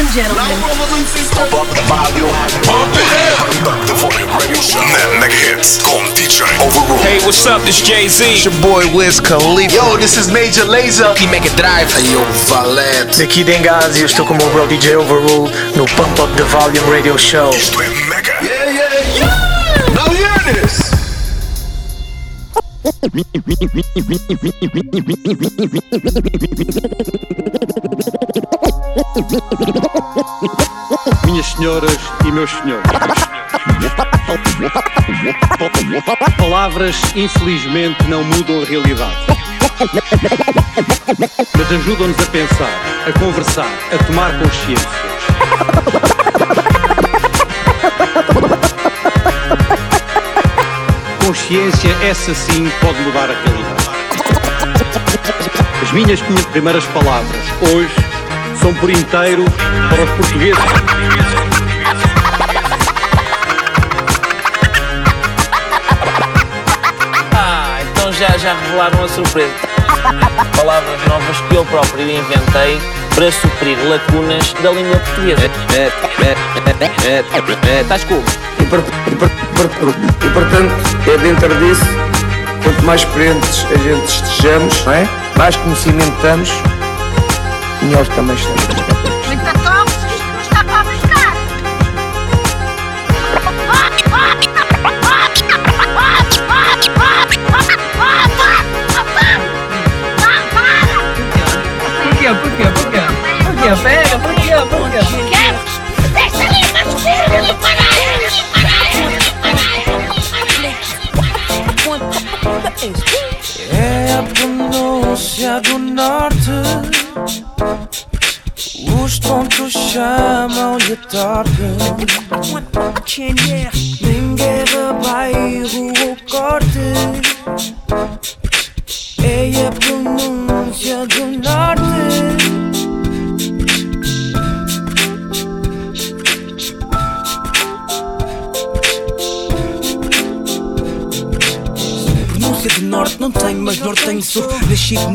and gentlemen. Pump up the volume. Pump it up. Pump the volume radio show. На Megahits com DJ Overrule. Hey, what's up? This Jay-Z. It's your boy Wiz Khalifa. Yo, this is Major Lazer. E Mega Drive. Aí o Valete. Daqui Dengazi, eu estou com o meu bro DJ Overrule no Pump Up the Volume Radio Show. Isto é Mega. Yeah, yeah, yeah. Now hear this. Minhas senhoras e meus senhores. Palavras, infelizmente, não mudam a realidade. Mas ajudam-nos a pensar, a conversar, a tomar consciência. Consciência, essa sim, pode mudar a realidade. As minhas primeiras palavras, hoje, são por inteiro para os portugueses. Ah, então já, já revelaram a surpresa. Palavras novas que eu próprio inventei para suprir lacunas da língua portuguesa. Estás como? E, por- e por- por- e, portanto, é dentro disso, quanto mais experientes a gente estejamos, não é? mais conhecimento temos, melhor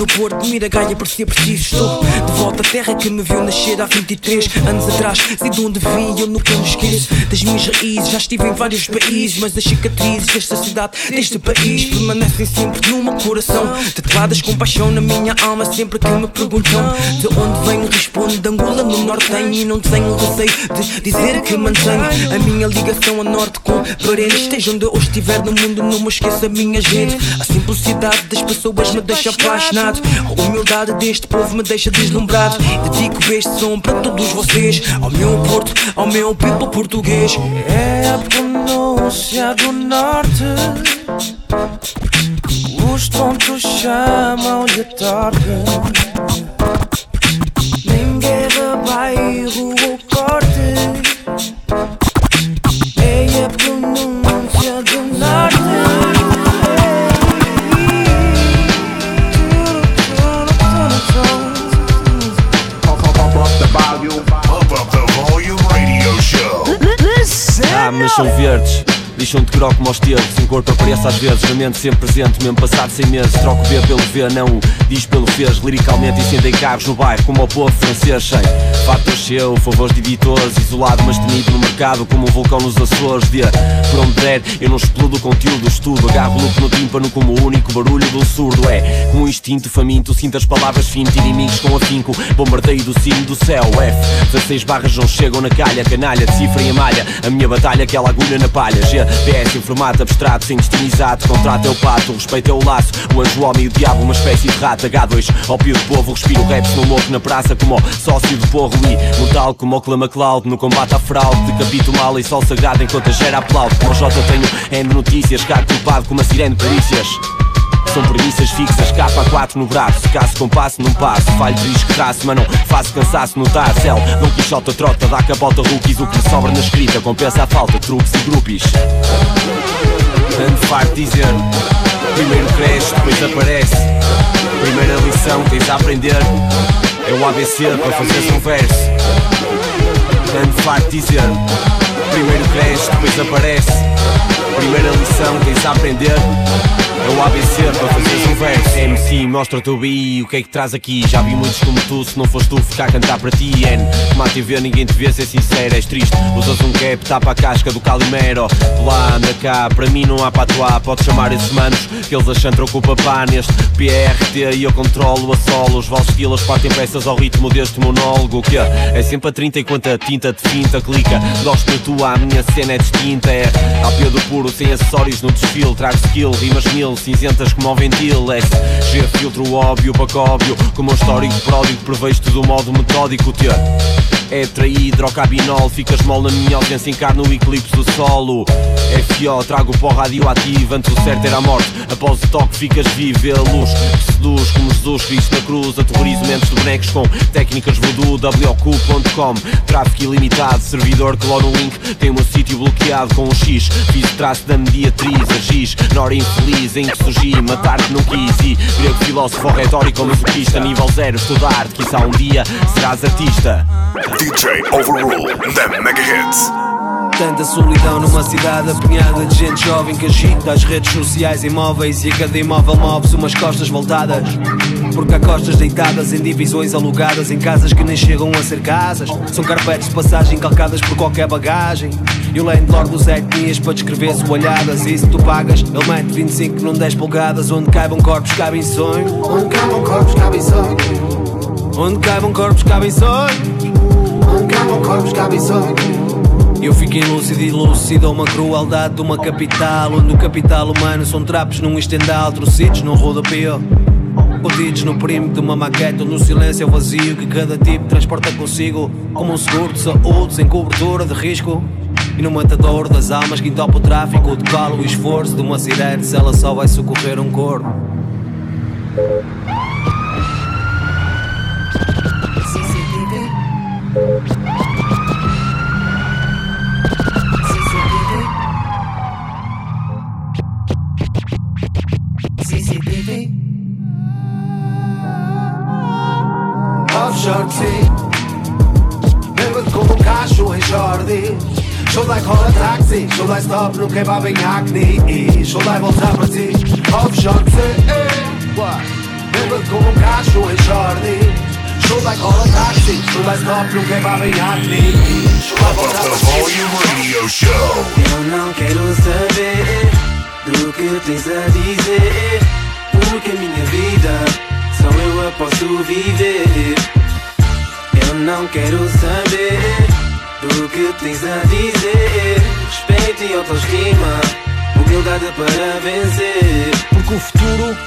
No Porto, Miragaia, parecia preciso. Estou de volta à terra que me viu nascer há 23 anos atrás. Sei de onde vim, eu nunca me esqueço Das minhas raízes, já estive em vários países Mas as cicatrizes desta cidade, deste país Permanecem sempre no meu coração. Tatuadas com paixão na minha alma Sempre que me perguntam de onde venho Respondo de Angola, no norte tenho E não tenho receio de dizer que mantenho A minha ligação a norte com parentes Esteja onde eu estiver no mundo, não me esqueça minha gente. A simplicidade das pessoas me deixa apaixonado A humildade deste povo me deixa deslumbrado Dedico este som para todos vocês Ao meu Porto, ao meu people português É a pronúncia do norte. Os tontos chamam-lhe torpe. Lixam-te groco como aos dedos corpo aparece às vezes, na mente sempre presente Mesmo passado seis meses, troco B pelo V Não o diz pelo fez, liricalmente Incendei carros no bairro, como ao povo francês Sem fatores seu, favores de editores Isolado mas temido no mercado Como um vulcão nos Açores. Por onde der, eu não explodo o conteúdo Estudo, agarro loop no tímpano Como o único barulho do surdo. É como um instinto faminto, sinto as palavras finto Inimigos com afinco, bombardeio do cimo do céu F, 16 barras não chegam na calha Canalha, decifrem a malha. A minha batalha, aquela agulha na palha. G, PS em formato abstrato, sem destino exato Contrato é o pato, o respeito é o laço O anjo, o homem e o diabo, uma espécie de rato H2, ópio de povo, respiro rap no morro na praça Como sócio de porro e mortal Como o clama Cloud, no combate à fraude Decapito mal e sol sagrado enquanto a gera aplaude. Como o J tenho N notícias, caro culpado como a sirene polícias são premissas fixas, capa a 4 no braço Caso compasso, não passo, falho que traço Mas não faço cansaço notar Céu, não quixota trota, dá capota rookies O que sobra na escrita, compensa a falta Truques e grupos Ando farto dizer Primeiro cresce, depois aparece. Primeira lição tens a aprender É o ABC para fazer um verso. Ando farto dizer Primeiro cresce, depois aparece. Primeira lição tens a aprender É o ABC para fazeres um verso. MC, mostra o teu BI, o que é que traz aqui? Já vi muitos como tu, se não foste tu ficar a cantar para ti N, a TV ninguém te vê, ser sincero, és triste. Usas um cap, tapa a casca do Calimero. Lá, anda cá, para mim não há atuar Podes chamar esses manos, que eles acham com o papá Neste PRT e eu controlo a solo Os estilos partem peças ao ritmo deste monólogo Que é sempre a 30 enquanto a tinta de finta clica Gosto da tua, a minha cena é distinta. É AP do puro, sem acessórios no desfile. Trago skill, rimas mil, cinzentas como ao ventil SG filtro óbvio, bacóbio Com o meu histórico pródigo, prevejo tudo do modo metódico Tia é traidrocabinol, ficas mole na minha ausência, encarno o eclipse do solo. FO, trago pó radioativo, antes o certo era a morte. Após o toque, ficas vivo, a luz que seduz como Jesus Cristo na cruz. Aterrorizo mentes de bonecos com técnicas voodoo, WQ.com. Tráfico ilimitado, servidor que logo no link tem o meu sítio bloqueado com um X. Fiz traço da mediatriz, a giz, na hora infeliz em que surgi, matar-te não quis. E grego filósofo retórico masoquista, nível zero, estudar-te, quizá um dia serás artista. DJ Overrule, the mega hits. Tanta solidão numa cidade apinhada de gente jovem que agita as redes sociais imóveis e a cada imóvel move-se umas costas voltadas. Porque há costas deitadas em divisões alugadas em casas que nem chegam a ser casas. São carpetes de passagem calcadas por qualquer bagagem. E o landlord dos etnias para descrever soalhadas. E se tu pagas, ele mete 25 num 10 polegadas. Onde caibam corpos, cabem sonho. Onde caibam corpos, cabem sonho. Onde caibam corpos, cabem sonho. Onde caibam corpos, cabem sonho. Eu fiquei lúcido e lúcido a uma crueldade de uma capital Onde o capital humano são trapos num estendal Trocidos num rodapio Podidos no perímetro de uma maquete Onde o silêncio é o vazio que cada tipo transporta consigo Como um seguro de saúde sem cobertura de risco. E no matador das almas que entopa o tráfico De qual o esforço de uma sirene Se ela só vai socorrer um corpo. CCTV. Show like rola táxi Show like stop no kebab em acne Show like voltar para ti Sea Bêbado como um cachorro em Jordi Show like rola táxi Show like stop no kebab em acne Show like voltar para ti Volume Radio Show. Eu não quero saber do que tens a dizer, porque a minha vida só eu a posso viver. Eu não quero saber do que tens a dizer, respeito e autoestima, humildade para vencer. Porque o futuro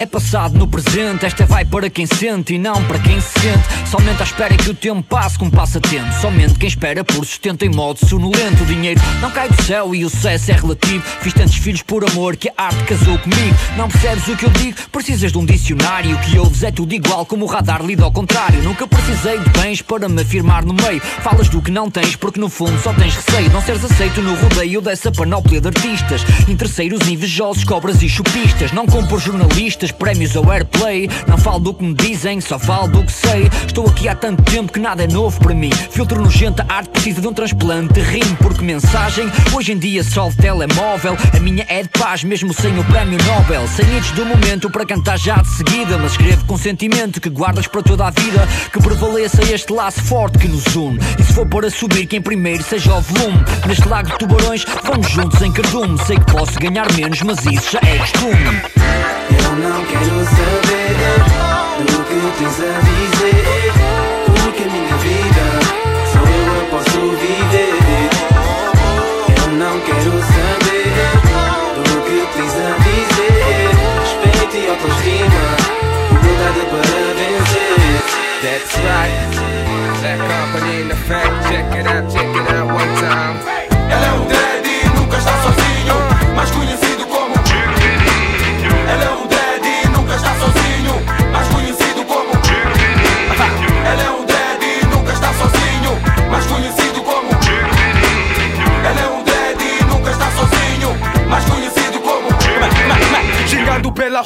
é passado no presente, esta vai para quem sente e não para quem se sente. Somente à espera que o tempo passe com um passatempo. Somente quem espera por sustento em modo sonolento. O dinheiro não cai do céu e o sucesso é relativo. Fiz tantos filhos por amor que a arte casou comigo. Não percebes o que eu digo? Precisas de um dicionário. O que ouves é tudo igual, como o radar lido ao contrário. Nunca precisei de bens para me afirmar no meio. Falas do que não tens, porque no fundo só tens receio. Não seres aceito no rodeio dessa panóplia de artistas. Interesseiros, invejosos, cobras e chupistas. Não compro jornalistas prémios ou airplay. Não falo do que me dizem, só falo do que sei. Estou aqui há tanto tempo que nada é novo para mim. Filtro nojento, a arte precisa de um transplante rimo. Porque mensagem, hoje em dia só de telemóvel. A minha é de paz, mesmo sem o prémio Nobel. Sem hits do momento para cantar já de seguida. Mas escrevo com sentimento que guardas para toda a vida. Que prevaleça este laço forte que nos une. E se for para subir, quem primeiro seja o volume. Neste lago de tubarões, vamos juntos em cardume. Sei que posso ganhar menos, mas isso já é costume. Não quero saber do que tens a dizer, porque minha vida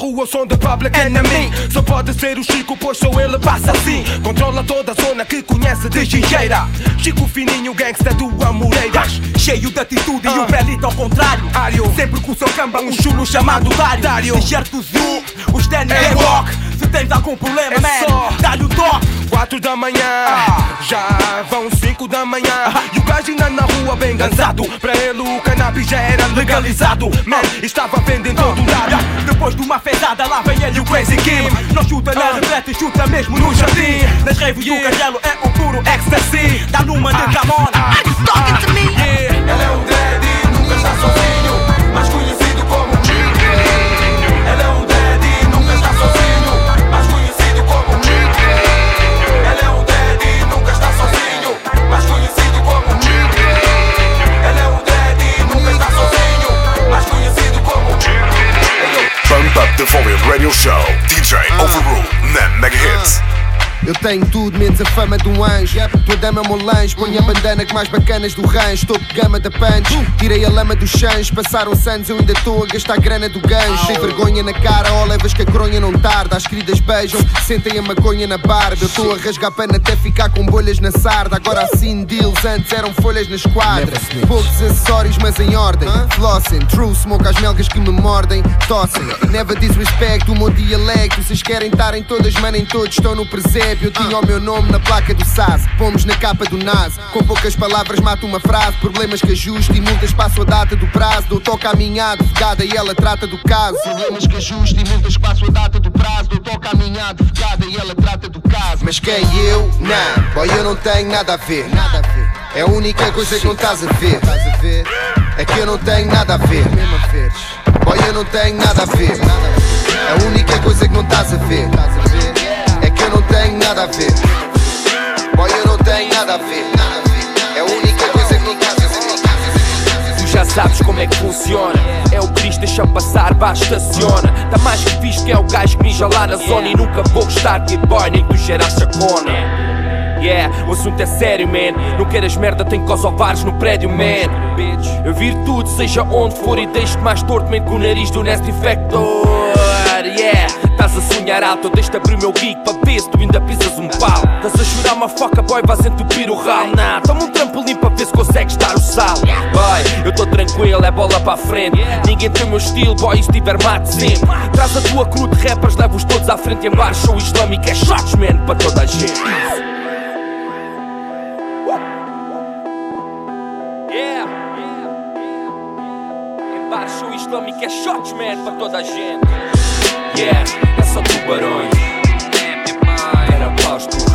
rua, o som do public enemy. Só pode ser o Chico, pois sou ele, passa assim. Controla toda a zona que conhece de gingeira. Chico Fininho, gangsta do Amoreiras. Cheio de atitude e o pelito ao contrário. Sempre com o seu camba, um chulo chamado Dário. T-shirt do Zoo, os ténis é rock. Tens algum problema, É man, só. dá-lhe o toque. Quatro da manhã, já vão cinco da manhã. E o gajo ainda na rua bem cansado. Pra ele o cannabis já era legalizado. Man, estava vendo em todo lado. Depois de uma fezada, lá vem ele e o Crazy Kim. Não chuta na retreta e chuta mesmo no jardim. Nas raves do Carrelo é o puro ecstasy. Dá numa de Camona. Ele é um daddy, nunca está sozinho, Up the Volume Radio Show. DJ Overrule na Mega Hits. Eu tenho tudo menos a fama de um anjo. Tua dama é meu lanche. Ponho a bandana que mais bacanas do rancho. Topo de gama da punch Tirei a lama dos chãs. Passaram-se anos eu ainda estou a gastar grana do gancho. Sem vergonha na cara Ó levas que a coronha não tarda. As queridas beijam Sentem a maconha na barba. Eu estou a rasgar pano até ficar com bolhas na sarda. Agora assim deals Antes eram folhas na esquadra. Poucos acessórios mas em ordem. Flossing True smoke às melgas que me mordem. Tossem Never disrespect o meu dialecto. Vocês querem estar em todas Mano em todos estão no Eu tinha o meu nome na placa do SAS. Pomos na capa do NAS. Com poucas palavras mato uma frase. Problemas que ajusto e multas passo a data do prazo. Dou toque à minha advogada e ela trata do caso. Problemas que ajusto e multas passo a data do prazo. Dou toque à minha advogada e ela trata do caso. Mas quem? Eu? Não, boy eu não tenho nada a ver. Nada a ver. É a única coisa que não estás a ver. Estás a ver? É que eu não tenho nada a ver. Mesmo a veres. Boy eu não tenho nada a ver. É a única coisa que não estás a ver. É nada a ver Boy eu não tenho nada a ver É a única coisa que não a ver Tu já sabes como é que funciona. É o Cristo, deixa passar, vá, estaciona. Tá mais que fixe que é o gajo que mija lá na zona. E nunca vou gostar de boy, nem tu cheiras chacona. Yeah, o assunto é sério, man. Não queiras merda, tem cosovares no prédio, man. Eu viro tudo, seja onde for, e deixo-te mais torto, man, com o nariz do Nest Infector. Estás a sonhar alto, deixo-te abrir o meu geek para ver tu ainda pisas um pau. Estás a chorar uma foca, boy, vais entupir o ralo. Nah, toma um trampolim para ver se consegues dar o sal. Boy, eu estou tranquilo, é bola para a frente. Ninguém tem o meu estilo, boy, e se tiver mate sempre. Traz a tua crew de rappers, leva-os todos à frente em bar. Show islâmico é shots, man, para toda a gente. Yeah, Bar, show islâmico é shots, man, para toda a gente. Yeah, é só tubarões. Era paus de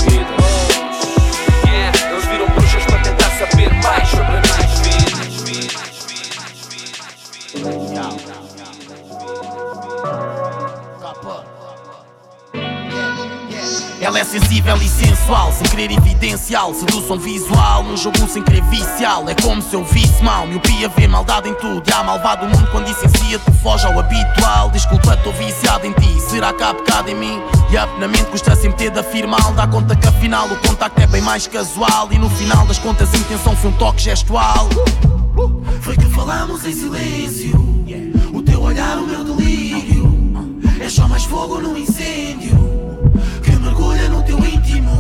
Ela é sensível e sensual, sem querer evidencial. Sedução visual, num jogo sem querer vicial. É como se eu visse mal, miopia vê maldade em tudo. E há malvado mundo quando licencia, tu foge ao habitual. Desculpa, estou viciado em ti. Será que há pecado em mim? Yup, na mente custa sempre ter de afirmar. Dá conta que afinal o contacto é bem mais casual. E no final das contas a intenção foi um toque gestual. Foi que falamos em silêncio. O teu olhar, o meu delírio. É só mais fogo no incêndio mergulha no teu íntimo.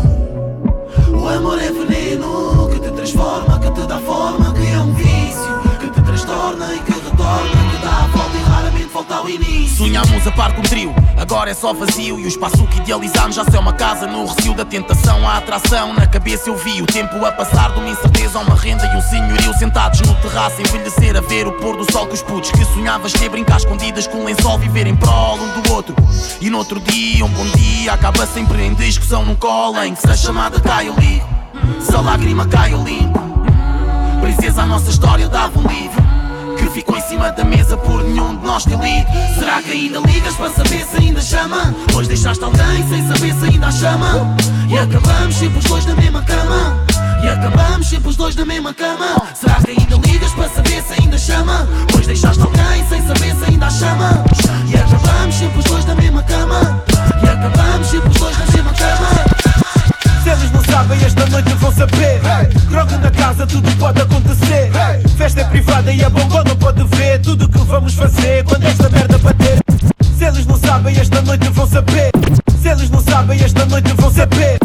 O amor é veneno que te transforma, que te dá forma, que é um vício transtorna e que retorna, que dá a volta e raramente volta ao início. Sonhámos a par com um trio, agora é só vazio. E o espaço que idealizámos já se é uma casa no recio da tentação. A atração na cabeça eu vi o tempo a passar de uma incerteza a uma renda e um senhorio sentados no terraço. Envelhecer a ver o pôr do sol com os putos que sonhavas ter brincar escondidas com um lençol, viver em prol um do outro. E no outro dia, um bom dia, acaba sempre em discussão num colo em que se a chamada cai eu ligo, se a lágrima cai eu limpo. Princesa, a nossa história dava um livro ficou em cima da mesa por nenhum de nós ter lido. Será que ainda ligas para saber se ainda chama? Pois deixaste alguém sem saber se ainda a chama. E acabamos sempre os dois na mesma cama. E acabamos sempre os dois na mesma cama. Será que ainda ligas para saber se ainda chama? Pois deixaste alguém sem saber se ainda a chama. E acabamos sempre os dois na mesma cama. E acabamos sempre os dois na mesma cama. Se eles não sabem, esta noite vão saber. Droga na casa, tudo pode acontecer. Festa é privada e é a bomba não pode ver tudo que vamos fazer quando esta merda bater. Se eles não sabem, esta noite vão saber. Se eles não sabem, esta noite vão saber.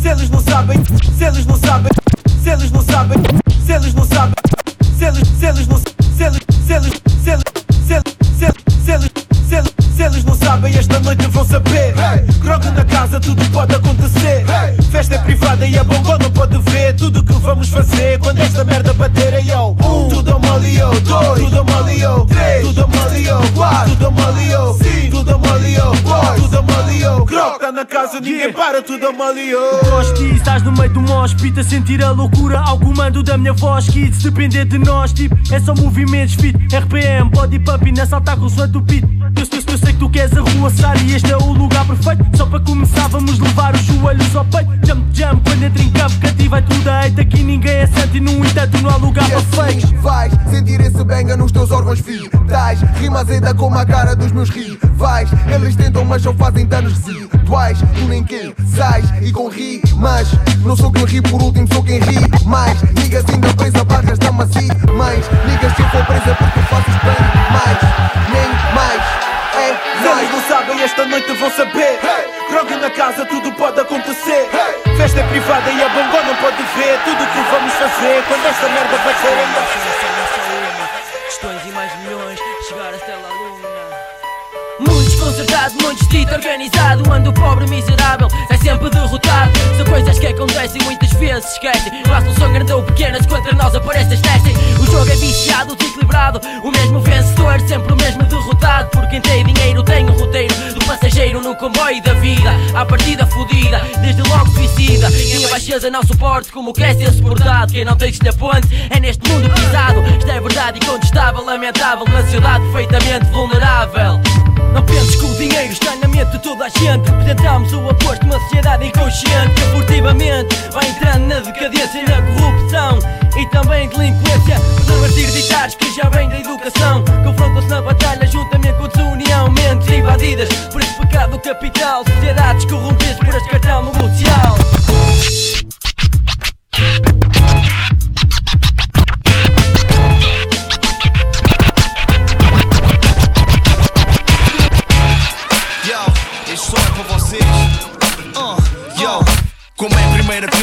Se eles não sabem, se eles não sabem. Casa, ninguém para, tudo malio. Gosto disso, estás no meio do a sentir a loucura ao comando da minha voz Kids, depender de nós, tipo, é só movimentos fit. RPM, body pump e saltar com o som do beat eu, eu, eu sei que tu queres arruaçar e este é o lugar perfeito. Só para começar vamos levar os joelhos ao peito. Jump, jump, quando entra em campo cativa é tudo a hate Aqui ninguém é santo e no entanto não há lugar E para assim fakes Vais sentir esse benga nos teus órgãos vitais Rima azeda como a cara dos meus rivais Eles tentam mas só fazem danos residuais Tu nem quem sais e com rimas. Não sou quem ri por último, sou quem ri mais. Niggas ainda presa, barras da macia Mães, niggas se for presa porque fazes bem mais. Nem mais, é eles não sabem, esta noite vão saber. Grog na casa, tudo pode acontecer. Festa é privada e a bongo não pode ver. Tudo que vamos fazer. Quando esta merda vai ser muito distrito organizado Ando pobre, miserável, é sempre derrotado. São coisas que acontecem muitas vezes esquecem. Uma solução grande ou pequena, se contra nós apareces testem O jogo é viciado, desequilibrado O mesmo vencedor, sempre o mesmo derrotado. Por quem tem dinheiro tem um roteiro Do passageiro no comboio da vida. À partida fodida, desde logo suicida Quem a baixeza não suporte como quer ser suportado. Quem não tem que ponte é neste mundo pisado Isto é verdade incontestável, lamentável Uma sociedade perfeitamente vulnerável não penses que o dinheiro está na mente de toda a gente. Representamos o oposto, uma sociedade inconsciente Que furtivamente vai entrando na decadência e na corrupção E também delinquência. Revertir ditados que já vem da educação Confrontam-se na batalha juntamente com desunião Mentes invadidas por esse pecado capital. Sociedades corrompidas por este cartão no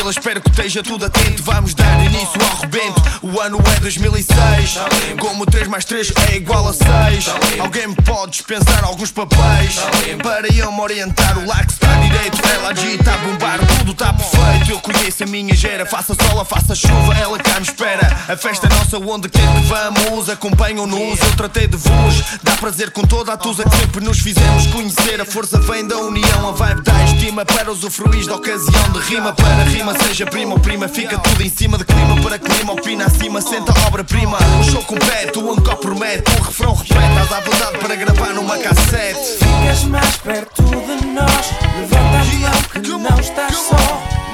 espero que esteja tudo atento. Vamos dar início ao rebento. O ano é 2006. Como 3 mais 3 é igual a 6. Alguém me pode dispensar alguns papéis para eu me orientar. O lax está direito, ela agita a bombar. Tudo está perfeito. Eu conheço a minha gera. Faça sol, faça chuva, ela cá me espera. A festa é nossa, onde quer que vamos, acompanham-nos. Eu tratei de vos, dá prazer com toda a tusa que sempre nos fizemos conhecer. A força vem da união, a vibe da estima para usufruir da ocasião de rima para rima, seja prima ou prima, fica tudo em cima de clima para clima, opina acima, senta obra-prima. O show completo, um copo promete, um refrão repete, estás à vontade para gravar numa cassete. Ficas mais perto de nós. Levanta a mão que não estás só.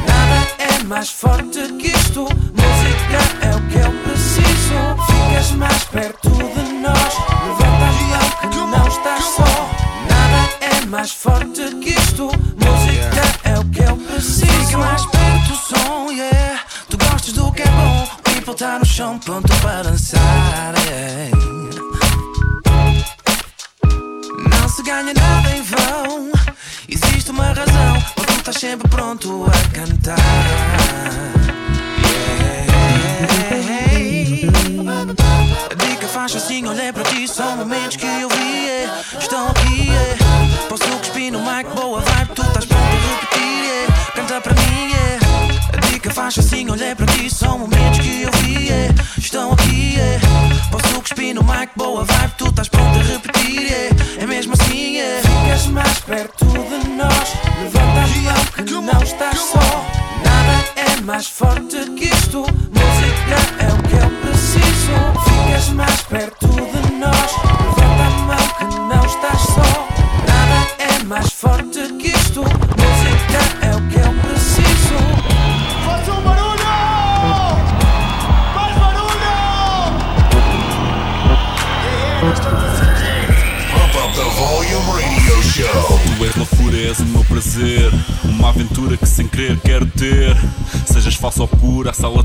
Nada é mais forte que isto. Música é o que eu preciso. Ficas mais perto de nós. Levanta a mão que não estás só. Nada é mais forte que isto. Música é o que eu preciso. Fica mais perto do som, yeah. Tu gostas do que é bom. O people tá no chão pronto para dançar, yeah não se ganha nada em vão. Existe uma razão, mas tu estás sempre pronto a cantar. Yeah. Dica faz assim, olhei para ti, são momentos que eu vi. yeah. Estão aqui, yeah. posso cuspir no mic, boa vibe, tu faz assim, olhei para ti, são momentos que eu vi. yeah. Estão aqui, yeah. posso cuspir no mic, boa vibe, tu estás pronto a repetir. yeah. É mesmo assim, yeah. ficas mais perto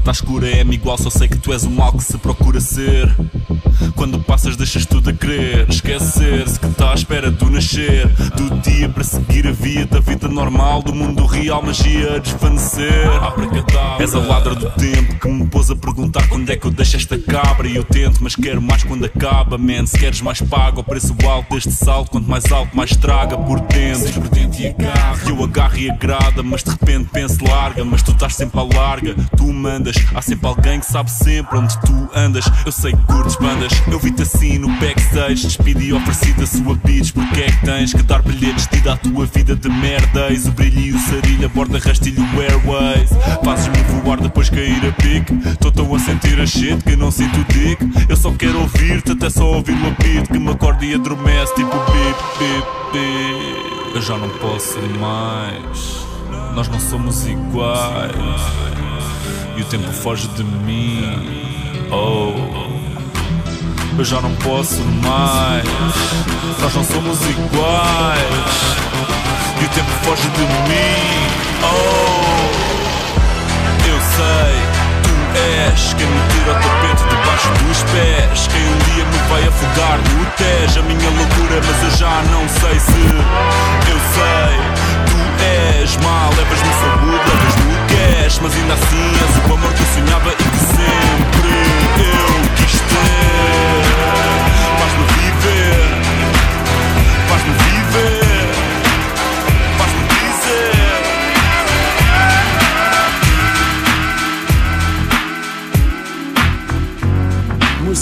pura, a sala tá escura, é-me igual, só sei que tu és o mal que se procura ser. Quando passas, deixas tudo a crer. Esquecer-se que está à espera do nascer. Do dia para seguir a via da vida normal. Do mundo real, magia a desvanecer. És a ladra do tempo que me pôs a perguntar quando é que eu deixo esta cabra. E eu tento, mas quero mais quando acaba, man. Se queres mais pago, ao preço alto deste salto. Quanto mais alto, mais traga por dentro. Por dentro e agarra. Eu agarro e agrada, mas de repente penso larga. Mas tu estás sempre à larga, tu mandas. Há sempre alguém que sabe sempre onde tu andas. Eu sei que curtes bandas. Eu vi-te assim no backstage, despedi oferecido a sua bitch. Porque é que tens que dar bilhetes ida à tua vida de merda? Eis o brilho e o sarilho, a borda rastilho airways. Fazes-me voar depois cair a pique. Tô tão a sentir a shit que não sinto dick. Eu só quero ouvir-te, até só ouvir o apito que me acorda e adormece, tipo bip, bip, bip. Eu já não posso mais. Nós não somos iguais. E o tempo foge de mim. Oh. Eu já não posso mais. Nós não somos iguais. E o tempo foge de mim. Oh, eu sei, tu és quem me tira o tapete debaixo dos pés. Quem um dia me vai afogar no Tejo. A minha loucura, mas eu já não sei se. Eu sei, tu és mal, levas-me saúde, levas-me o cash. Mas ainda assim és o amor que eu sonhava e que sempre eu quis ter.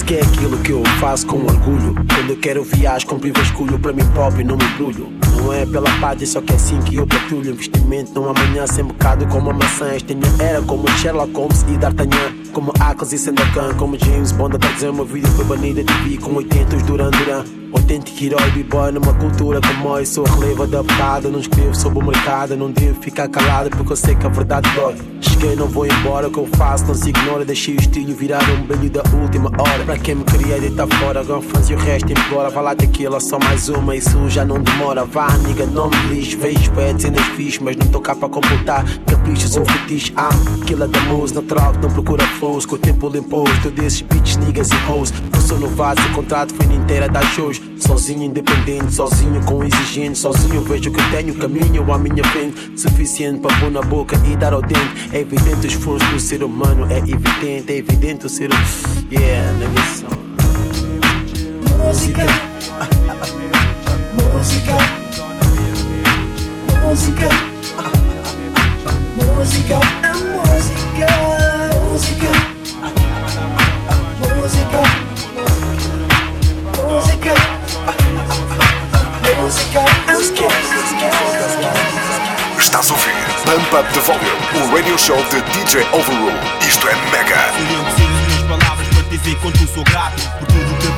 Música é aquilo que eu faço com orgulho. Quando eu quero viajar, compro e vasculho para mim próprio, não me embrulho. Não é pela pátria, só que é assim que eu patrulho. Investimento num amanhã sem bocado como a maçã. Esta minha era como Sherlock Holmes e D'Artagnan. Como Ackles e Sandokan, como James Bond a trazer uma vida foi banida de TV com 80 os Duran Duran. Autêntico herói b-boy numa cultura como eu Sou relevo adaptado, não escrevo sobre o mercado Não devo ficar calado porque eu sei que a verdade dói Cheguei, não vou embora, o que eu faço não se ignora. Deixei o estilo virar um brilho da última hora. Pra quem me queria deitar fora, ganfãs e o resto embora. Vai lá daquilo, só mais uma, isso já não demora. Vá amiga, não me lixo, vejo pé cenas fixe Mas não tô cá pra completar, capricho, sou fetiche. Ah, killer da música, não troco, não procura flows Que o tempo limpou, tu desses bitches, niggas e hoes. Sou novato, o contrato foi inteira das shows. Sozinho, independente, sozinho com exigente. Sozinho vejo que tenho caminho à minha frente. Suficiente para pôr na boca e dar ao dente. É evidente o esforço do ser humano É evidente, é evidente o ser humano Yeah, na missão Música. Música. Música. Música. Música. Música. Música. Música. Música. Música. Estás a Pump Up the Volume, o radio show de DJ Overrule. Isto é mega. Palavras para dizer quanto sou grato Por tudo que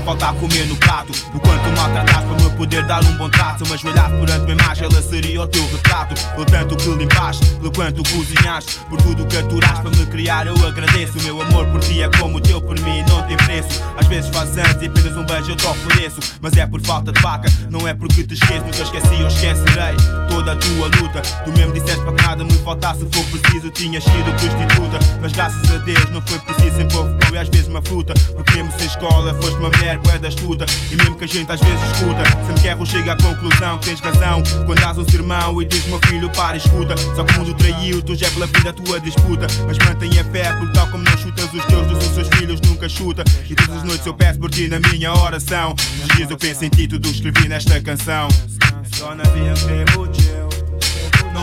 faltar comer no prato. O quanto maltrataste para me poder dar um bom trato. Mas ajoelhado perante uma imagem, ela seria o teu retrato. Pelo tanto que limpaste, pelo quanto cozinhaste Por tudo que aturaste para me criar, eu agradeço. O meu amor por ti é como o teu por mim, não tem preço. Às vezes faz anos e apenas um beijo eu te ofereço. Mas é por falta de vaca, não é porque te esqueço. Nunca esqueci ou esquecerei toda a tua luta. Tu mesmo disseste para que nada me faltasse, se for preciso Tinhas sido prostituta, mas graças a Deus não foi preciso. Sempre houve às vezes uma fruta. Porque mesmo sem escola foste uma mulher bué da estuda. E mesmo que a gente às vezes escuta Sempre que erro chega à conclusão. Que tens razão Quando dás um sermão e diz meu filho para escuta. Só que o mundo traiu, tu já é pela vida a tua disputa. Mas mantenha fé, porque tal como não chutas os teus dos seus filhos nunca chuta. E todas as noites eu peço por ti na minha oração. Os dias eu penso em ti, tudo escrevi nesta canção. Só na vida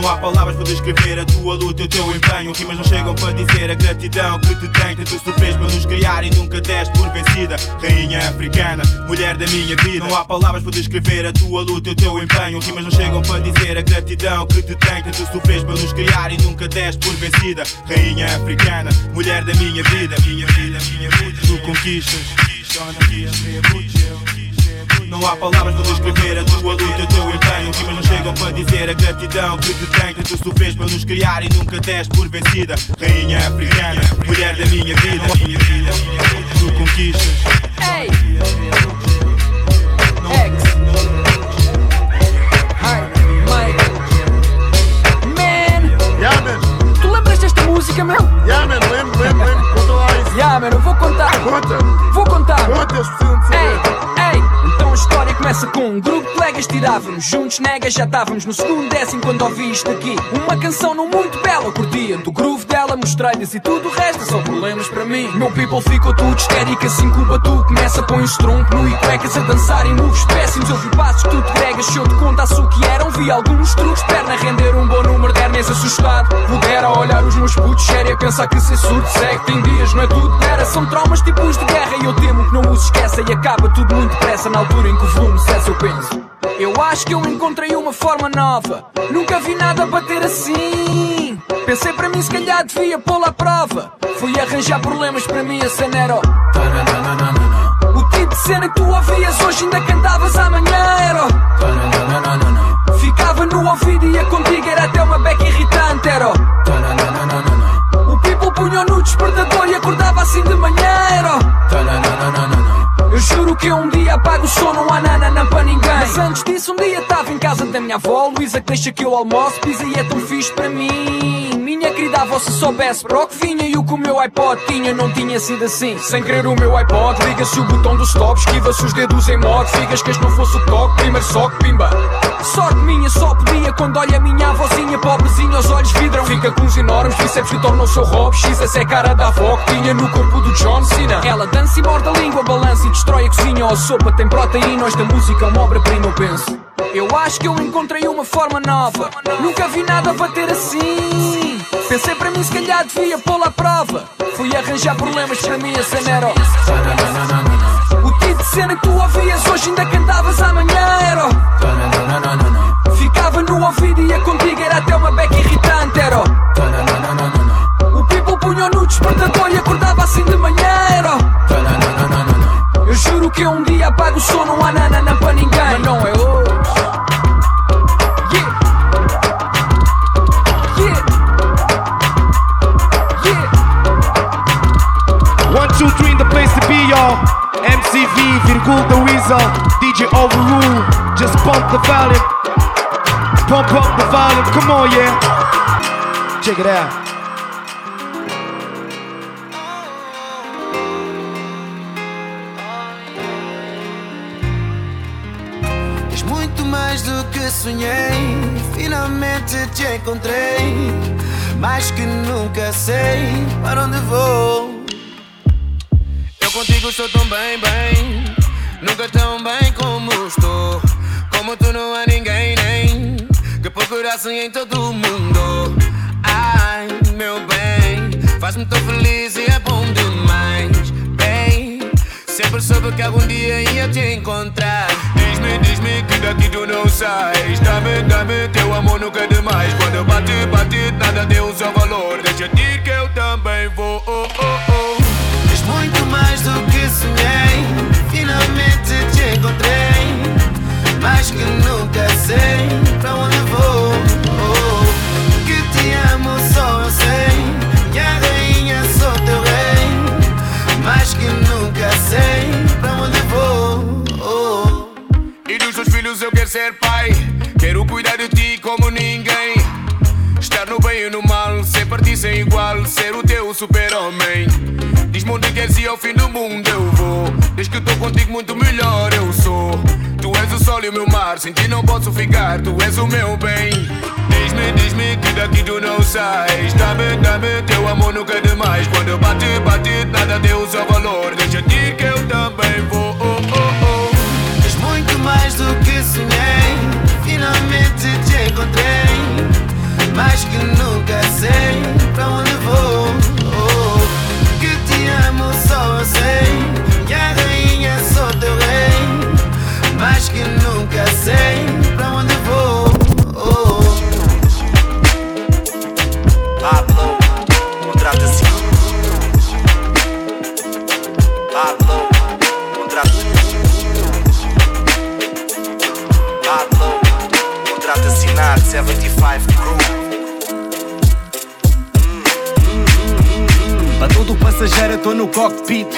não há palavras para descrever a tua luta e o teu empenho. Rimas não chegam para dizer a gratidão que te tenho Tanto sofres para nos criar e nunca deste por vencida. Rainha africana, mulher da minha vida. Não há palavras para descrever a tua luta e o teu empenho. Rimas não chegam para dizer a gratidão que te tenho Tanto sofres para nos criar e nunca deste por vencida. Rainha africana, mulher da minha vida. Minha vida, minha vida. Tu conquistas, só na vida, não há palavras para descrever a tua luta o teu empenho Rimas não chegam para dizer a gratidão que te tenho Que tu sofres para nos criar e nunca deste por vencida Rainha africana, mulher da minha vida Tu conquistas Hey! X. Hi, Mike. música, meu? Yeah, man, lembro, lembro, lembro. Conta lá isso. Yeah, mano, vou contar. Conta. Vou contar. Conta, eles precisam de saber. Ei, ei, então a história começa com um grupo de colegas tirávamos juntos negas, já estávamos no segundo décimo quando ouvi isto aqui. Uma canção não muito bela, curtia do groove dela, mostrei-lhes e tudo o resto só problemas para mim. Meu people ficou tudo histérico, assim culpa tu. Começa, põe o tronco nu e cuecas a dançar em moves péssimos. Eu vi passos que tu te gregas, se eu te contasse o que eram, vi alguns truques, perna a render um bom número de hernias assustado. Pudera olhar os meus putos sério a pensar que ser surdo segue, tem dias, não é tudo era. São traumas tipos de guerra e eu temo que não os esqueça e acaba tudo muito depressa na altura em que o volume cessa, eu penso. Eu acho que eu encontrei uma forma nova. Nunca vi nada bater assim. Pensei para mim, se calhar devia pô-la à prova. Fui arranjar problemas para mim, a cena era. o- tipo de cena que tu ouvias hoje ainda cantavas amanhã era. Ficava no ouvido e ia contigo, era até uma beca irritante, era. o- people punhou no despertador e acordava assim de manhã, era. Eu juro que um dia apago o som, não há nanana para ninguém. Mas antes disso, um dia estava em casa da minha avó, Luísa, que deixa que eu almoço, pisa e é tão fixe para mim. Avó, se soubesse para o que vinha e o que o meu iPod tinha, não tinha sido assim. Sem querer o meu iPod, liga-se o botão do stop, esquiva-se os dedos em modo, figas que este não fosse o toque, primeiro só que pimba. Sorte minha, só podia quando olha a minha avózinha, pobrezinha, os olhos vidram. Fica com os enormes bíceps que tornam seu rob, X, essa é cara da avó que tinha no corpo do John Cena. Ela dança e morde a língua, balança e destrói a cozinha ou a sopa, tem proteína, esta música é uma obra-prima, eu penso. Eu acho que eu encontrei uma forma nova. Nunca vi nada bater assim. Pensei para mim, se calhar devia pô-la à prova. Fui arranjar problemas para mim, a era. o- tipo de cena que tu ouvias hoje ainda cantavas amanhã era. Ficava no ouvido e ia contigo, era até uma beca irritante, era. O people punhou no despertador e acordava assim de manhã, era. Juro que um dia apago o som, não há nanana para ninguém. Mas não é hoje. Two, three in the place to be, y'all. MCV, Virgul the Weasel, DJ Overrule. Just pump the volume. Pump up the volume. Come on, yeah. Check it out. Sonhei. Finalmente te encontrei. Mais que nunca sei para onde vou. Eu contigo estou tão bem, bem. Nunca tão bem como estou. Como tu não há ninguém, nem que procurasse em todo o mundo. Ai, meu bem, faz-me tão feliz e é bom demais. Bem, sempre soube que algum dia ia te encontrar. Diz-me, diz-me que daqui tu não sais. Dá-me, dá-me teu amor nunca é demais. Quando eu bate, bate, nada tem o seu valor. Deixa dir que eu também vou. Oh, oh, oh. És muito mais do que sonhei. Finalmente te encontrei. Mais que nunca sei pra onde vou. Oh, que te amo só eu sei. E a rainha sou teu rei. Mais que nunca sei ser pai. Quero cuidar de ti como ninguém. Estar no bem e no mal, ser partir sem igual, ser o teu super-homem. Diz-me onde queres ir ao fim do mundo eu vou. Desde que estou contigo, muito melhor eu sou. Tu és o sol e o meu mar, sem ti não posso ficar, tu és o meu bem. Diz-me, diz-me que daqui tu não sais. Dá-me, dá-me teu amor nunca é demais. Quando eu bate, bate, nada tem o seu valor. Deixa dir que eu também mais do que sonhei. Finalmente te encontrei. Mais que nunca sei pra onde vou. Oh, que te amo só eu sei. E a rainha sou teu rei. Mais que nunca 75 Crew. Para todo passageiro, tô no cockpit.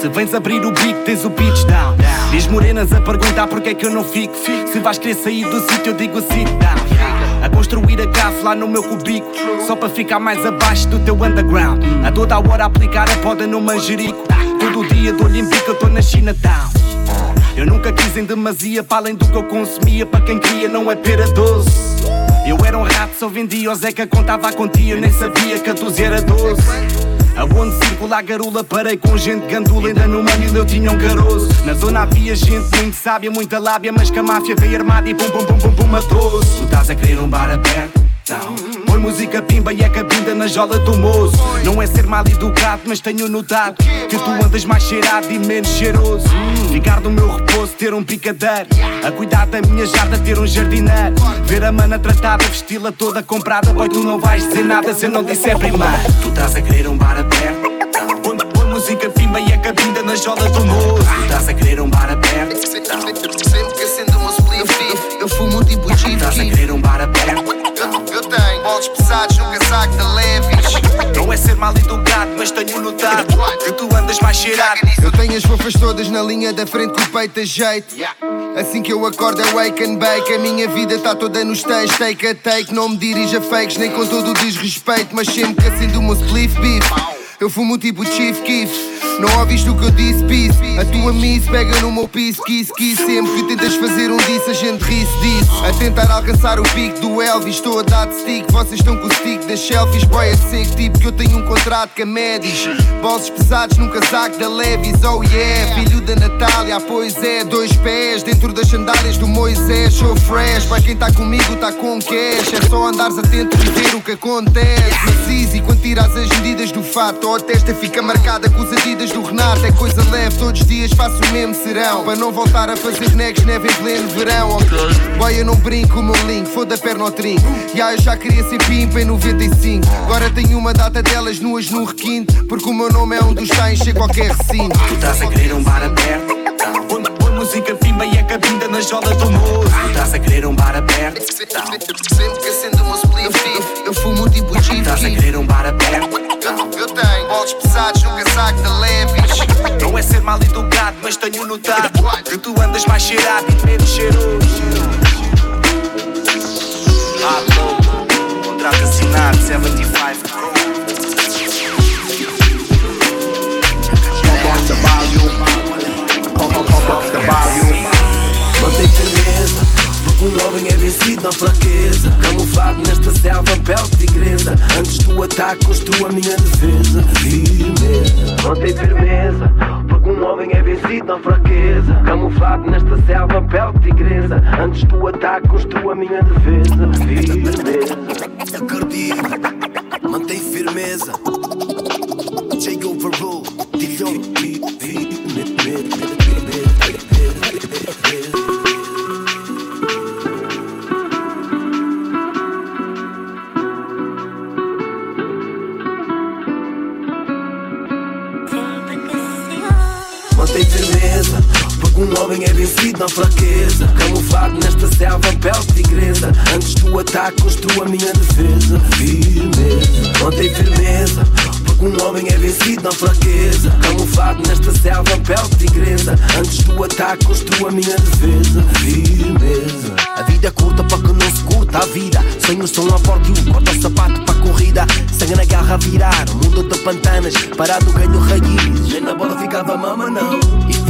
Se vens abrir o beat, tens o pitch down. Diz morenas a perguntar porque é que eu não fico. Se vais querer sair do sítio, eu digo sit down. A construir a gafe lá no meu cubico Só para ficar mais abaixo do teu underground A toda a hora aplicar a poda no manjerico Todo dia dou-lhe bico, eu tô na Chinatown Eu nunca quis em demasia Para além do que eu consumia Para quem queria não é pera doce Eu era um rato, só vendia O Zeca contava a quantia Eu nem sabia que a 12 era doce Aonde circula a garula, parei com gente gandula. Ainda no meio eu tinha um caroço. Na zona havia gente muito sábia, muita lábia, mas que a máfia veio armada e pum pum pum pum pum matou-se. Tu estás a querer um bar aberto? Não. Põe música pimba e é cabinda na jola do moço. Não é ser mal educado, mas tenho notado que tu andas mais cheirado e menos cheiroso. Ficar no meu repouso, ter um picadeiro. A cuidar da minha jarda, ter um jardineiro. Ver a mana tratada, vesti-la toda comprada. Boy, tu não vais dizer nada se eu não disser primeiro. Tu estás a querer um bar aberto? Põe, música pimba e é cabinda na jola do moço. Tu estás a querer um bar aberto? Sempre que acendo uma spliff, eu fumo tipo Tu estás a querer um bar aberto? Tenho bolos pesados no casaco da Levis. Não é ser mal educado, mas tenho notado que tu andas mais cheirado. Eu tenho as fofas todas na linha da frente com o peito a jeito. Assim que eu acordo é wake and bake. A minha vida tá toda nos stage, take a take. Não me dirija fakes, nem com todo o desrespeito. Mas sempre que acendo uma spliff beef. Eu fumo tipo Chief Keef Não ouviste o que eu disse, peace. A tua miss pega no meu piso, kiss, kiss. Sempre que tentas fazer um disso, a gente ri-se disso A tentar alcançar o pico do Elvis Estou a dar stick, vocês estão com o stick das selfies Boy, é seco, tipo que eu tenho um contrato com a Medis Bolsos pesados num casaco da Levis, oh yeah. Filho da Natália, pois é, dois pés Dentro das sandálias do Moisés, sou fresh Para quem tá comigo, tá com cash. É só andares atento e ver o que acontece. Mas easy, quando tiras as medidas do fato a testa fica marcada com os adidas do Renato É coisa leve, todos os dias faço o mesmo serão. Para não voltar a fazer bonecos neve em pleno verão ok? Boy, eu não brinco, o meu link, foda a perna ao trinco. Já eu já queria ser pimpa em 95 Agora tenho uma data delas nuas no requinte Porque o meu nome é um dos tais, encher qualquer recinto. Tu estás a querer um bar aberto? Música pimba e é cabinda na jola do moço Tu estás a querer um bar aberto? Sempre que acendo uma spliff Eu fumo tipo Chief estás a querer um bar aberto? Eu tenho bolos pesados no casaco da Levis Não é ser mal educado, mas tenho notado que tu andas mais cheirado e menos cheiroso. Pablo, contrato assinado 75 Crew. Um homem é vencido na fraqueza. Camuflado nesta selva, pele de tigresa. Antes do ataque, construo a minha defesa. Firmeza, mantém firmeza, porque um homem é vencido na fraqueza. Camuflado nesta selva, pele de tigresa. Antes do ataque, construo a minha defesa. Firmeza, acredito, mantém firmeza. Take over rule, homem é vencido na fraqueza. Camuflado nesta selva, pele de tigresa. Antes do ataque, construo a minha defesa. Firmeza, mantém firmeza. Porque um homem é vencido na fraqueza. Camuflado nesta selva, pele de tigresa. Antes do ataque, construo a minha defesa. Firmeza. A vida é curta para que não se curta a vida. Sonhos são a bordo e o corta o sapato para a corrida. Sangue na garra a virar, mundo de pantanas. Parado ganho raízes. Nem na bola ficava mama, não.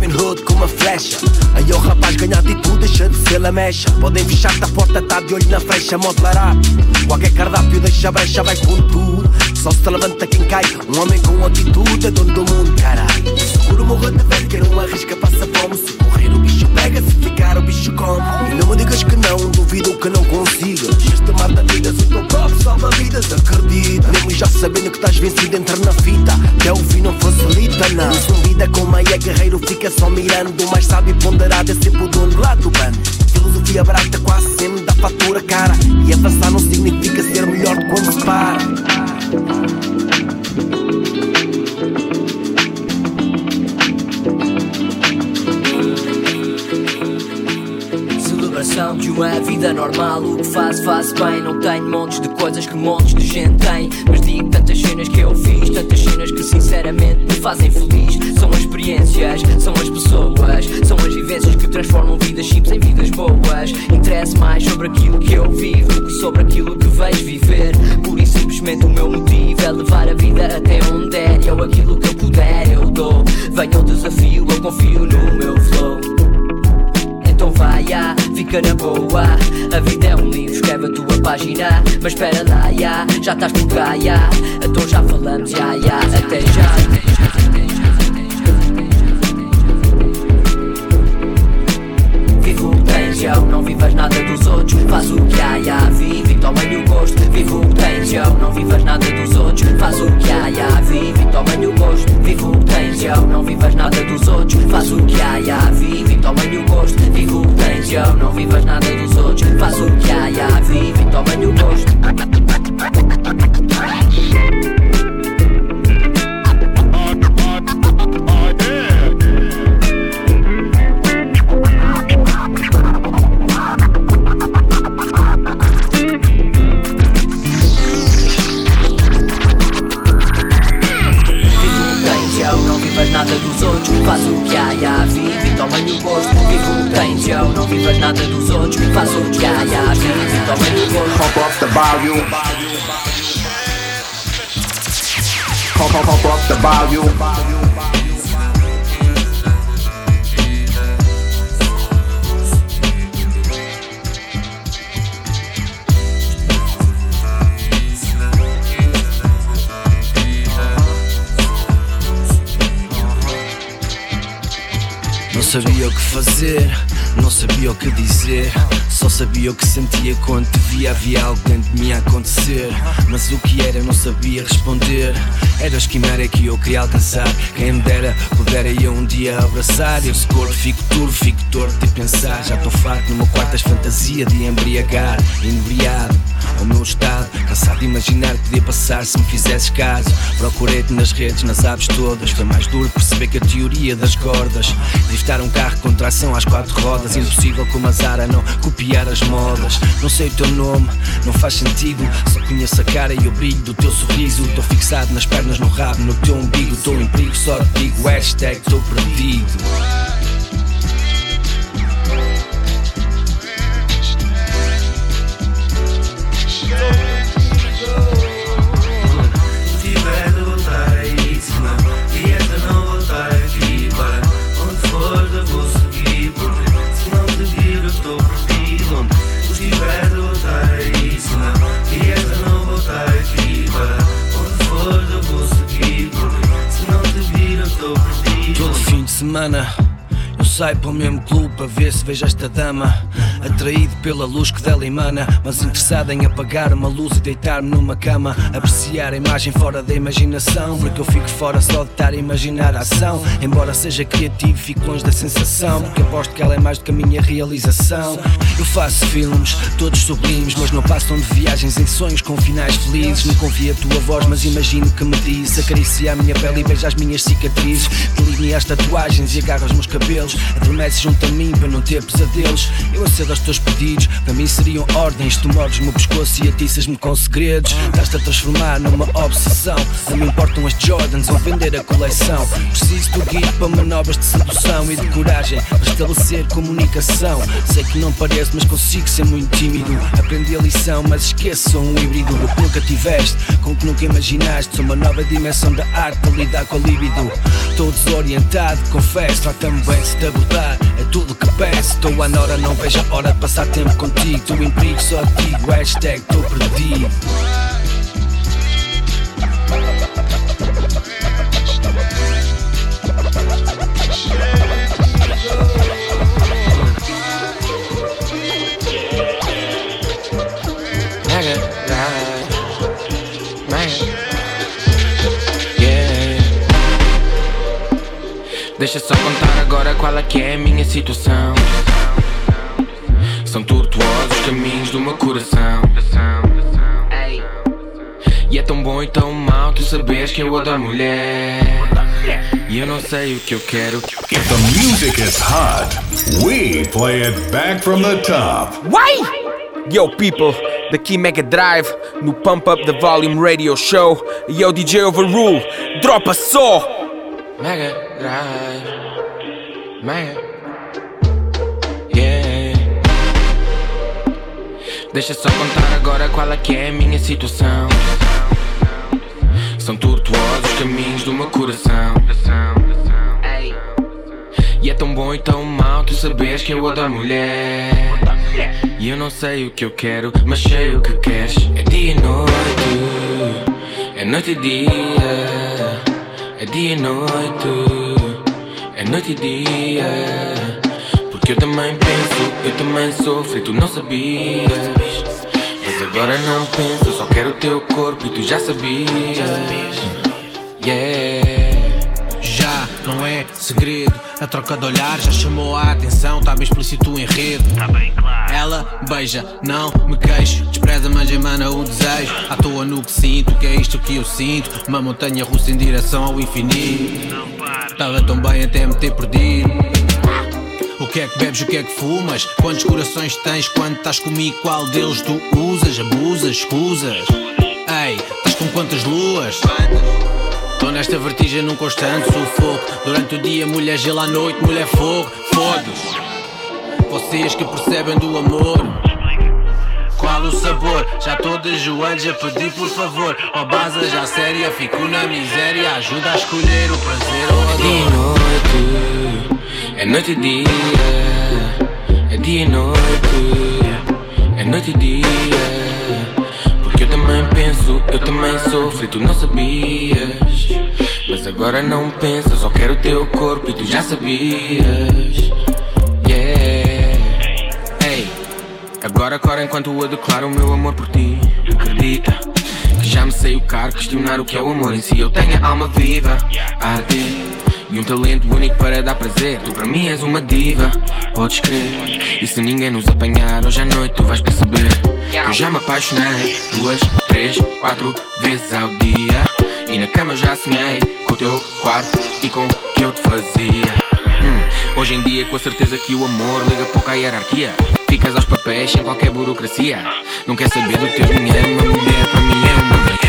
Robin Hood com uma flecha. Aí o rapaz ganha atitude, deixa de ser la mecha. Podem fechar-te a porta, tá de olho na frecha, modo barato. Qualquer cardápio deixa brecha, vai com tudo. Só se levanta quem cai. Um homem com atitude é dono do mundo, caralho. Seguro morro de velho, quem não arrisca passa fome. Se correr o bicho pega, se ficar o bicho come. E não me digas que não, duvido que não consigas. Este mar da vida, o teu próprio salva-vidas, acredita. Mesmo já sabendo que estás vencido, entra na fita. Até o fim não facilita, não. Um zumbida com meia guerreiro, fica só mirando. Mais sábio e ponderado é sempre o dono lá do bando. Filosofia barata quase sempre dá fatura cara. E avançar não significa ser melhor quando se para. De uma vida normal O que faço, faço bem Não tenho montes de coisas que montes de gente tem Mas digo tantas cenas que eu fiz Tantas cenas que sinceramente me fazem feliz. São as experiências, são as pessoas, são as vivências que transformam vidas chips em vidas boas. Interesse mais sobre aquilo que eu vivo do que sobre aquilo que vais viver. Pura e simplesmente o meu motivo é levar a vida até onde der. E eu aquilo que eu puder, eu dou. Venha o desafio, eu confio no meu flow. Fica na boa. A vida é um livro, escreve a tua página. Mas espera lá, ah, já estás por cá, ah. Então já falamos, ah, ah, até já. O que tens, eu não vivas nada dos outros. Faz o que há, há, vive toma-lhe o gosto. Vive o que tens, eu não vivas nada dos outros. Faz o que há, há, vive toma-lhe o gosto. Vive o que tens, eu não vivas nada dos outros. Faz o que há, há, vive toma-lhe o gosto. Vive o que tens, eu não vivas nada dos outros. Faz o que há, há, vive toma-lhe o gosto. Faz o que há, há, vive toma-lhe o gosto. Vive o que tens, eu não vivas nada dos outros. Faz o que há, há, vive toma-lhe o gosto. Pump up the volume. Pump, pump, pump up the volume. Sabia o que fazer, não sabia o que dizer. Só sabia o que sentia quando te via. Havia algo dentro de mim a acontecer. Mas o que era, não sabia responder. Era a esquimera que eu queria alcançar. Quem me dera, pudera eu um dia abraçar. Eu se corpo fico turvo, fico torto de pensar. Já estou farto no meu quarto das fantasias de embriagar, inebriado. Ao meu estado, cansado de imaginar que podia passar se me fizesses caso. Procurei-te nas redes, nas aves todas. Foi mais duro perceber que a teoria das cordas. Driftar um carro com tração às quatro rodas. Impossível como a Zara não copiar as modas. Não sei o teu nome, não faz sentido. Só conheço a cara e o brilho do teu sorriso. Estou fixado nas pernas, no rabo, no teu umbigo. Estou em perigo, só te digo hashtag estou perdido. tiver fim para o mesmo clube para ver se vejo esta dama. Atraído pela luz que dela emana Mas interessado em apagar uma luz e deitar-me numa cama. Apreciar a imagem fora da imaginação Porque eu fico fora só de estar a imaginar a ação. Embora seja criativo, fico longe da sensação Porque aposto que ela é mais do que a minha realização. Eu faço filmes, todos sublimes Mas não passam de viagens em sonhos com finais felizes. Nunca ouvi a tua voz, mas imagino que me diz. Acaricia a minha pele e beija as minhas cicatrizes. Delinea as tatuagens e agarra os meus cabelos Adormece junto a mim para não ter pesadelos. Eu acedo aos teus pedidos, para mim seriam ordens. Tu mordes meu pescoço e atiças-me com segredos. Estás-te a transformar numa obsessão. Não me importam as Jordans ou vender a coleção. Preciso do guia para manobras de sedução e de coragem Para estabelecer comunicação. Sei que não pareço, mas consigo ser muito tímido. Aprendi a lição, mas esqueço, um híbrido. O que nunca tiveste, com que nunca imaginaste. Sou uma nova dimensão da arte para lidar com a libido. Estou desorientado, confesso, trata-me bem se abordar É tudo que peço, estou à hora, não vejo a hora de passar tempo contigo. Em perigo, só digo, hashtag estou perdido Deixa só contar agora qual é que é a minha situação. São tortuosos os caminhos do meu coração. E é tão bom e tão mau tu sabes que eu adoro mulher. E eu não sei o que eu quero. If the music is hot, we play it back from the top. Why? Yo, people, daqui Mega Drive no Pump Up the Volume Radio Show. Yo, DJ Overrule, dropa só! Mega Drive. Mega. Yeah. Deixa só contar agora qual é que é a minha situação. São tortuosos os caminhos do meu coração. E é tão bom e tão mau tu sabes que eu adoro mulher. E eu não sei o que eu quero, mas sei o que queres. É dia e noite, é noite e dia. Dia e noite, é noite e dia. Porque eu também penso, eu também sofro e tu não sabias. Mas agora não penso, só quero o teu corpo e tu já sabias. Yeah. É segredo, a troca de olhar já chamou a atenção, tá bem explícito o enredo. Tá bem claro. Ela beija, não me queixo, despreza, mas emana o desejo. À toa no que sinto, que é isto que eu sinto. Uma montanha russa em direção ao infinito. Tava tão bem até me ter perdido. O que é que bebes, o que é que fumas? Quantos corações tens quando estás comigo? Qual deles tu usas, abusas, escusas? Ei, estás com quantas luas? Tô nesta vertigem num constante sufoco. Durante o dia mulher gelo à noite, mulher fogo. Foda-se. Vocês que percebem do amor. Qual o sabor? Já tô de joelhos a pedir por favor. Ó base já séria, fico na miséria. Ajuda a escolher o prazer ou a Dia e dor noite, é noite e dia. É dia e noite, é noite e dia. Também penso, eu também sofro e tu não sabias. Mas agora não penso, só quero o teu corpo e tu já sabias. Yeah. Ei, agora corre enquanto eu declaro o meu amor por ti. Acredita que já me sei o caro questionar o que é o amor em si. Eu tenho a alma viva a ti. E um talento único para dar prazer Tu para mim és uma diva, podes crer E se ninguém nos apanhar hoje à noite tu vais perceber eu já me apaixonei Duas, três, quatro vezes ao dia. E na cama já sonhei Com o teu quarto e com o que eu te fazia. Hum, Hoje em dia com a certeza que o amor liga pouco à hierarquia. Ficas aos papéis sem qualquer burocracia. Não quer saber do teu dinheiro Uma mulher para mim é uma mulher.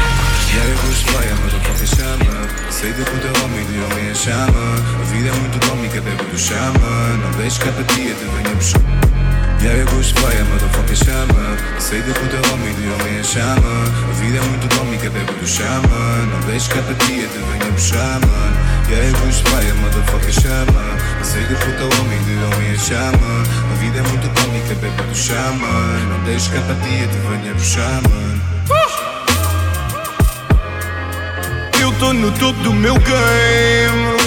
Sei de puta homem, de homem a chama. A vida é muito cómica, bebe do chama. Não deixes que a apatia te venha puxar Yeah, eu gosto de praia, motherfucker chama. Sei de puta homem, de homem a chama. A vida é muito cómica, bebe do chama. Não deixes que a apatia te venha puxar, mano. Yeah, eu gosto motherfucker chama. Sei de puta homem, de homem a chama. A vida é muito cómica, bebe do chama. Não deixes que a apatia te venha puxar, Eu tô no topo do meu game.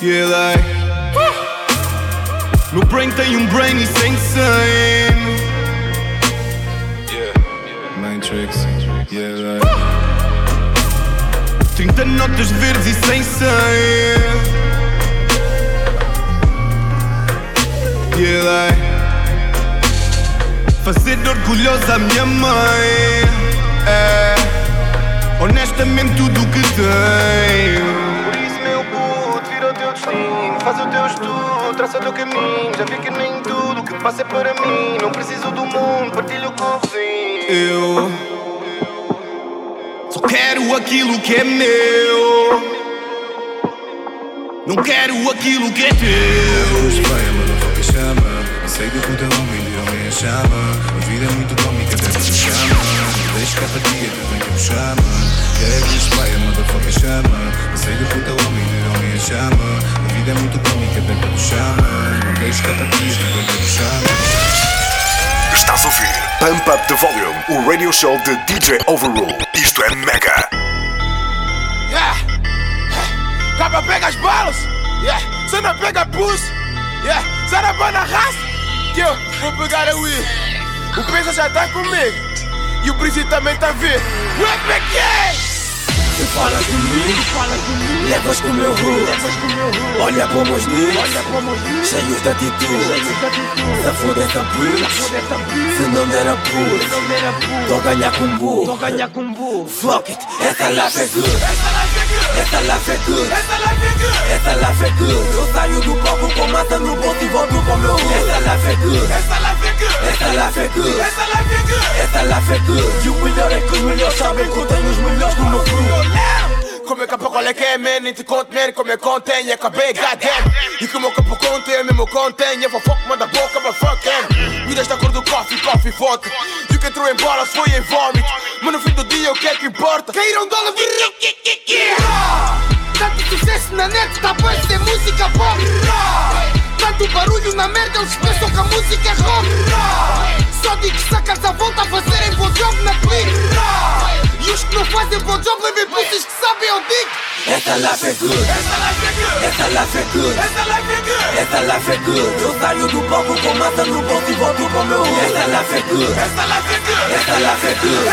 Yeah, like. No brain tem um brain e sem insane. Matrix, yeah, like. 30 notas verdes e sem 100. Yeah, like. Fazer orgulhosa a minha mãe. É. Honestamente, tudo o que tenho. Faz o teu estudo, traça o teu caminho. Já vi que nem tudo que passa é para mim. Não preciso do mundo, partilho com o vizinho. Eu. Só quero aquilo que é meu. Não quero aquilo que é teu. Chama Sei puta homem, de homem a chama A vida é muito cómica, deve se chama deixes que a te venha puxar, mano Yeah, é Espanha, motherfucker chama Sei de puta homem, de homem a chama vida é muito cómica, deve se chama Não deixes que a apatia te venha puxar, Estás a ouvir Pump Up the Volume, o radio show de DJ Overrule. Isto é mega. Yeah. Capa pega as balas. Yeah. Você não pega pus. Yeah. Você não vai na raça. Que eu vou pegar a Will. O peso já tá comigo. E o Brigitte também tá vindo. Não é falas de mim, levas com o meu root Olha para meus nicks, cheios de atitude Se for essa bitch, se não der a push Tô a ganhar com bu, fuck it, essa life é good Essa life é good, essa life é good Eu saio do copo com massa no bolso e volto com meu root Essa life é good, essa life é good Essa life é good, e o melhor é que os melhores sabem que eu tenho os melhores no meu crew Como é que qual é que é, man? Nem te conto, man, como eu contém, acabei, goddamn. E como o campo contém, é mesmo contém, vou foco, manda boca, mas fuck him. Me desta a cor do coffee, coffee, vodka. E o que entrou em bolas foi em vómito. Mas no fim do dia, o que é que importa? Caíram dólar, Tanto sucesso na net, tá bom ser música pop Tanto barulho na merda, eles pensam que a música é rock Só digo que sacas a volta a fazerem bom job na clique E os que não fazem bom job levem pussies que sabem eu digo Esta life é good Esta life é good Esta life é good Eu saio do palco com massa no bolso e volto pro meu hood Esta life é good Esta life é good Esta life é good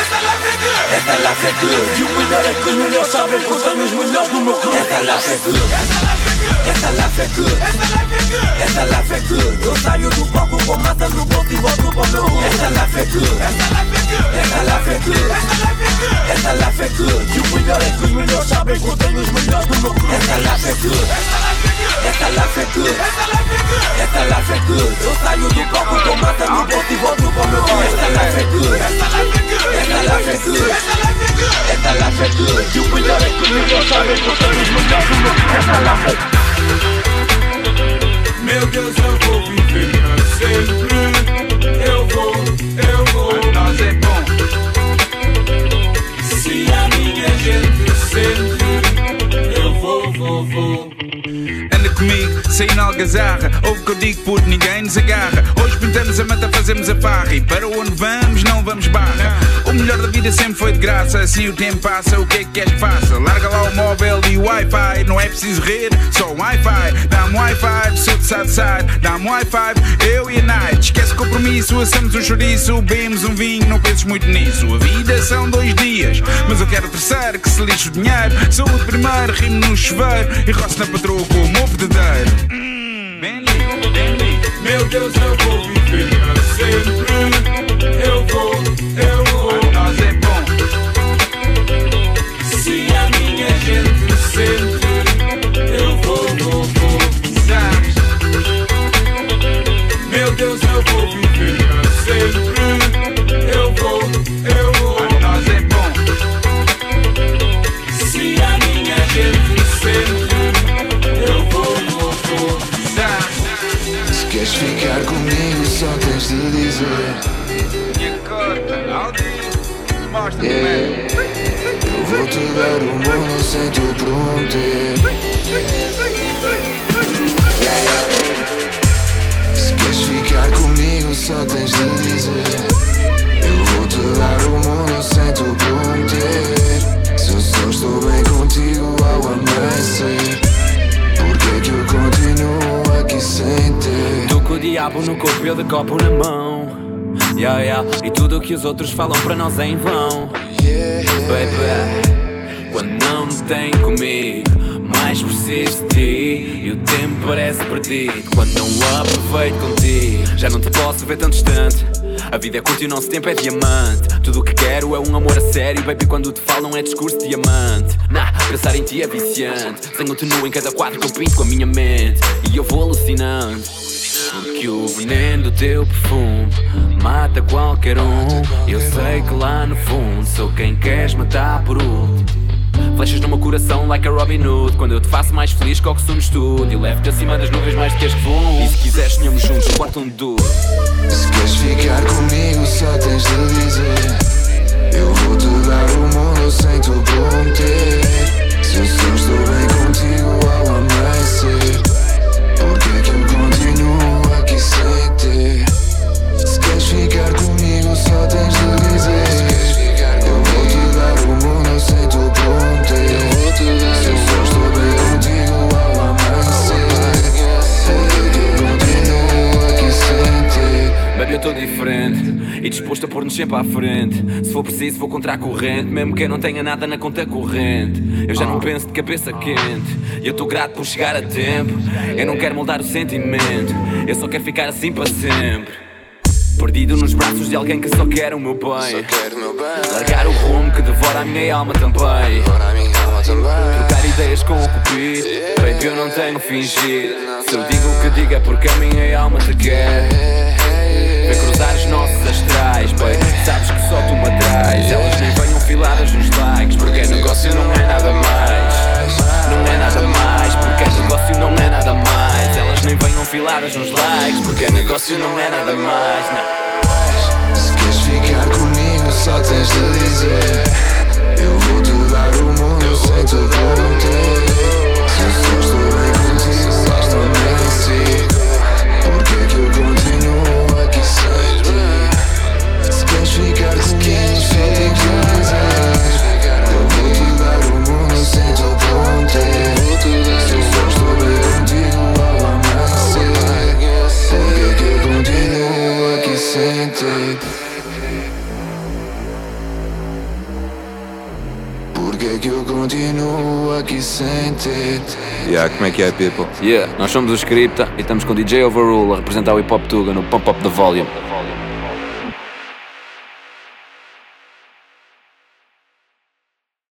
Esta life é good E o melhor é que os melhores sabem que os melhores no meu clube Esta life é good Esta life é good Esta life é good Eu saio do palco com massa no bolso e volto pro meu hood Esta life é good Esta life é good Esta life é good E o melhor é que os melhores sabem que eu tenho os melhores no meu clube Esta life é good Esta life é good Esta life é good Eu saio do palco com massa no bolso e volto pro meu hood Esta life é good Esta life é good Esta life é good E o melhor é que os melhores sabem que eu tenho os melhores no meu clube Esta life é good Meu Deus, eu vou viver pra sempre. Eu vou, eu vou. Nós é bom. Se a minha gente sente, eu vou, vou, vou. Anda comigo, sem algazarra Ouve o que eu digo porque ninguém nos agarra Hoje pintamos a mata, fazemos a farra E para onde vamos, não vamos barra O melhor da vida sempre foi de graça. Assim o tempo passa, o que é que queres que faça? Larga lá o móvel e o Wi-Fi. Não é preciso rede, só Wi-Fi. Dá-me Wi-Fi, sou de side side Dá-me Wi-Fi, eu e a Night Esquece o compromisso, assamos um chouriço. Bebemos um vinho, não penses muito nisso. A vida são dois dias Mas eu quero o terceiro, que se lixe o dinheiro. Saúde primeiro, rimo no chuveiro E roço na patroa com o meu verdadeiro Meu Deus, eu vou viver pra sente, eu vou. Sabes? Meu Deus, eu vou viver pra sempre. Eu vou, eu vou. Nós é bom. Se a minha gente sente, eu vou. Sabes? Se queres ficar comigo, só tens de dizer. Yeah. Eu vou te dar o mundo sem tu prometer. Se queres ficar comigo, só tens de dizer. Eu vou te dar o mundo sem tu prometer. Se eu só estou bem contigo ao amanhecer. Por que que eu continuo aqui sem ter? Tô com o diabo no corpo, eu de copo na mão. Yeah, yeah. E tudo o que os outros falam para nós é em vão. Baby, quando não me tem comigo, mais preciso de ti. E o tempo parece perdido quando não aproveito contigo. Já não te posso ver tão distante. A vida é curta e o nosso tempo é diamante. Tudo o que quero é um amor a sério, baby. Quando te falam é discurso diamante. Nah, pensar em ti é viciante. Sangue-te nu em cada quadro que eu pinto com a minha mente. E eu vou alucinando. Porque o veneno do teu perfume mata qualquer um. Eu sei que lá no fundo sou quem queres matar por último. Flechas no meu coração like a Robin Hood Quando eu te faço mais feliz que que somos tudo E levo-te acima das nuvens mais do que este fumo E se quiseres sonhamos juntos, quarto um duro Se queres ficar comigo, só tens de dizer. Eu vou te dar o mundo sem tu prometer. Se eu só estou bem contigo ao amanhecer. Tô diferente e disposto a pôr-nos sempre à frente. Se for preciso, vou contra a corrente, mesmo que eu não tenha nada na conta corrente. Eu já não penso de cabeça quente, e eu tô grato por chegar a tempo. Eu não quero moldar o sentimento, eu só quero ficar assim para sempre. Perdido nos braços de alguém que só quer o meu bem. Largar o rumo que devora a minha alma também. Trocar ideias com o cupido. Baby, eu não tenho fingido. Se eu digo o que digo é porque a minha alma te quer vem cruzar os nossos astrais, pois sabes que só tu me atrás. Elas nem venham filadas nos likes, porque é negócio não é nada mais. Não é nada mais, porque é negócio não é nada mais. Elas nem venham filadas nos likes, porque é negócio não é nada mais. Não. Se queres ficar comigo, só tens de dizer. Eu vou te dar o mundo sem te prometer. Se eu estou bem é contigo, estou também consigo. Yeah, como é que é, people? Yeah, nós somos o Scripta e estamos com DJ Overrule a representar o Hip Hop Tuga no Pump Up the Volume.